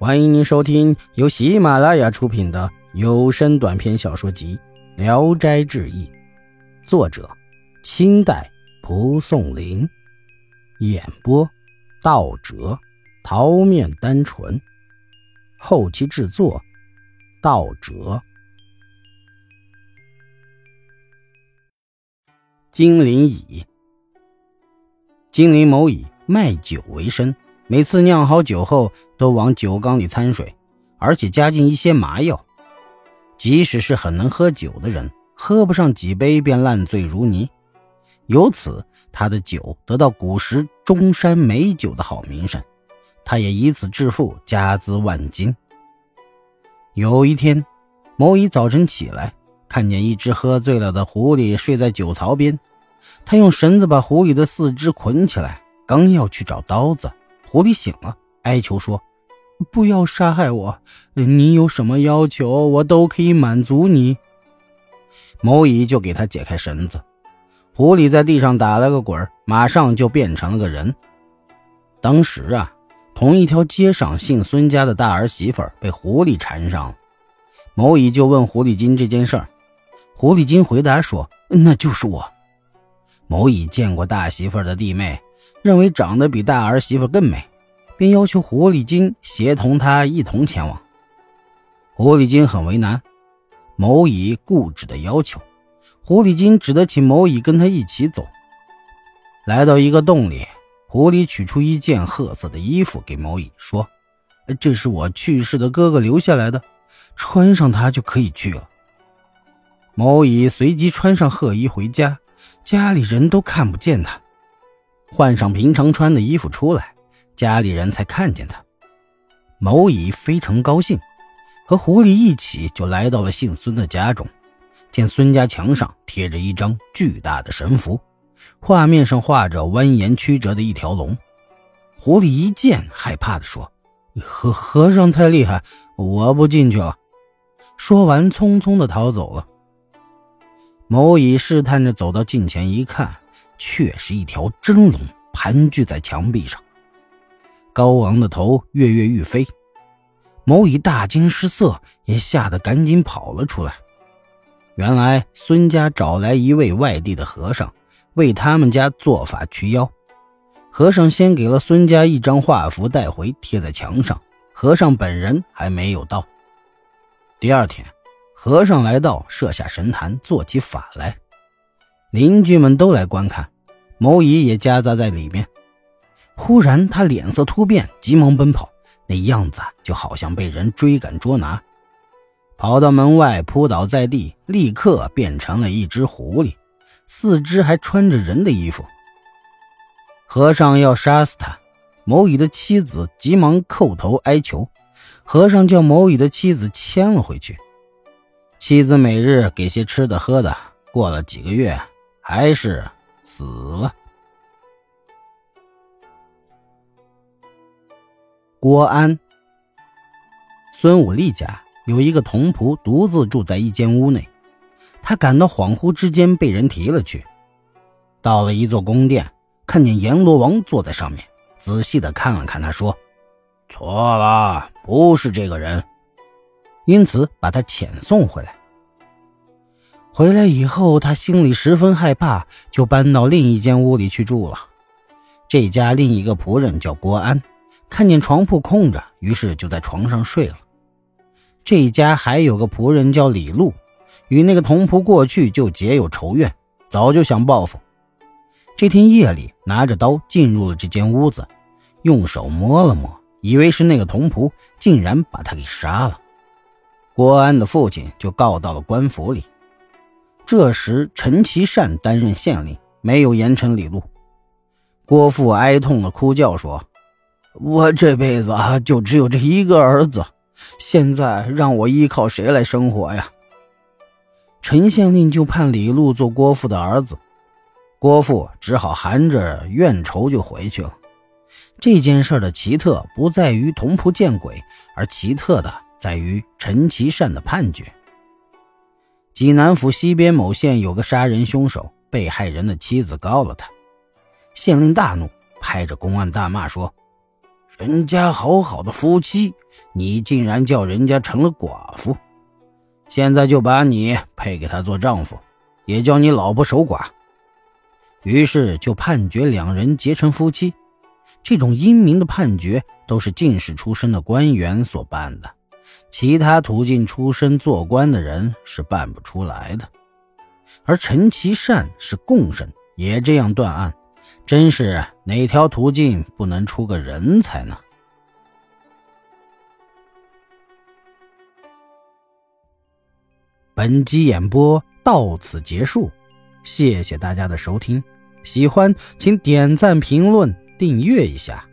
欢迎您收听由喜马拉雅出品的有声短篇小说集《聊斋志异》，作者：清代蒲松龄，演播：道哲、桃面单纯，后期制作：道哲。金陵乙，金陵某乙卖酒为生。每次酿好酒后，都往酒缸里掺水，而且加进一些麻药。即使是很能喝酒的人，喝不上几杯便烂醉如泥。由此，他的酒得到古时中山美酒的好名声，他也以此致富，家资万金。有一天，某乙早晨起来，看见一只喝醉了的狐狸睡在酒槽边，他用绳子把狐狸的四肢捆起来，刚要去找刀子。狐狸醒了，哀求说：“不要杀害我，你有什么要求，我都可以满足你。”某乙就给他解开绳子。狐狸在地上打了个滚，马上就变成了个人。当时啊，同一条街上姓孙家的大儿媳妇被狐狸缠上了。某乙就问狐狸精这件事儿，狐狸精回答说：“那就是我。”某乙见过大媳妇的弟妹。认为长得比大儿媳妇更美，便要求狐狸精协同他一同前往。狐狸精很为难，某乙固执的要求，狐狸精只得请某乙跟他一起走。来到一个洞里，狐狸取出一件褐色的衣服给某乙，说：“这是我去世的哥哥留下来的，穿上它就可以去了。”某乙随即穿上褐衣回家，家里人都看不见他。换上平常穿的衣服出来，家里人才看见他。某乙非常高兴，和狐狸一起就来到了姓孙的家中。见孙家墙上贴着一张巨大的神符，画面上画着蜿蜒曲折的一条龙。狐狸一见，害怕地说：“和和尚太厉害，我不进去了。”说完，匆匆地逃走了。某乙试探着走到近前一看。却是一条真龙盘踞在墙壁上，高昂的头跃跃欲飞。某乙大惊失色，也吓得赶紧跑了出来。原来孙家找来一位外地的和尚，为他们家做法驱妖。和尚先给了孙家一张画符带回，贴在墙上。和尚本人还没有到。第二天，和尚来到，设下神坛，做起法来。邻居们都来观看，某乙也夹杂在里面。忽然，他脸色突变，急忙奔跑，那样子就好像被人追赶捉拿。跑到门外，扑倒在地，立刻变成了一只狐狸，四肢还穿着人的衣服。和尚要杀死他，某乙的妻子急忙叩头哀求，和尚叫某乙的妻子牵了回去。妻子每日给些吃的喝的，过了几个月。还是死了。郭安、孙武力家有一个童仆，独自住在一间屋内。他感到恍惚之间被人提了去，到了一座宫殿，看见阎罗王坐在上面，仔细的看了看，他说：“错了，不是这个人。”因此把他遣送回来。回来以后，他心里十分害怕，就搬到另一间屋里去住了。这家另一个仆人叫郭安，看见床铺空着，于是就在床上睡了。这家还有个仆人叫李禄，与那个童仆过去就结有仇怨，早就想报复。这天夜里，拿着刀进入了这间屋子，用手摸了摸，以为是那个童仆，竟然把他给杀了。郭安的父亲就告到了官府里。这时，陈其善担任县令，没有严惩李禄。郭父哀痛的哭叫说：“我这辈子，就只有这一个儿子，现在让我依靠谁来生活呀？”陈县令就判李禄做郭父的儿子，郭父只好含着怨仇就回去了。这件事的奇特不在于童仆见鬼，而奇特的在于陈其善的判决。济南府西边某县有个杀人凶手，被害人的妻子告了他。县令大怒，拍着公案大骂说：“人家好好的夫妻，你竟然叫人家成了寡妇。现在就把你配给他做丈夫，也叫你老婆守寡。于是就判决两人结成夫妻。这种英明的判决都是进士出身的官员所办的，其他途径出身做官的人是办不出来的。而陈其善是贡生，也这样断案，真是哪条途径不能出个人才呢？本集演播到此结束，谢谢大家的收听，喜欢请点赞、评论、订阅一下。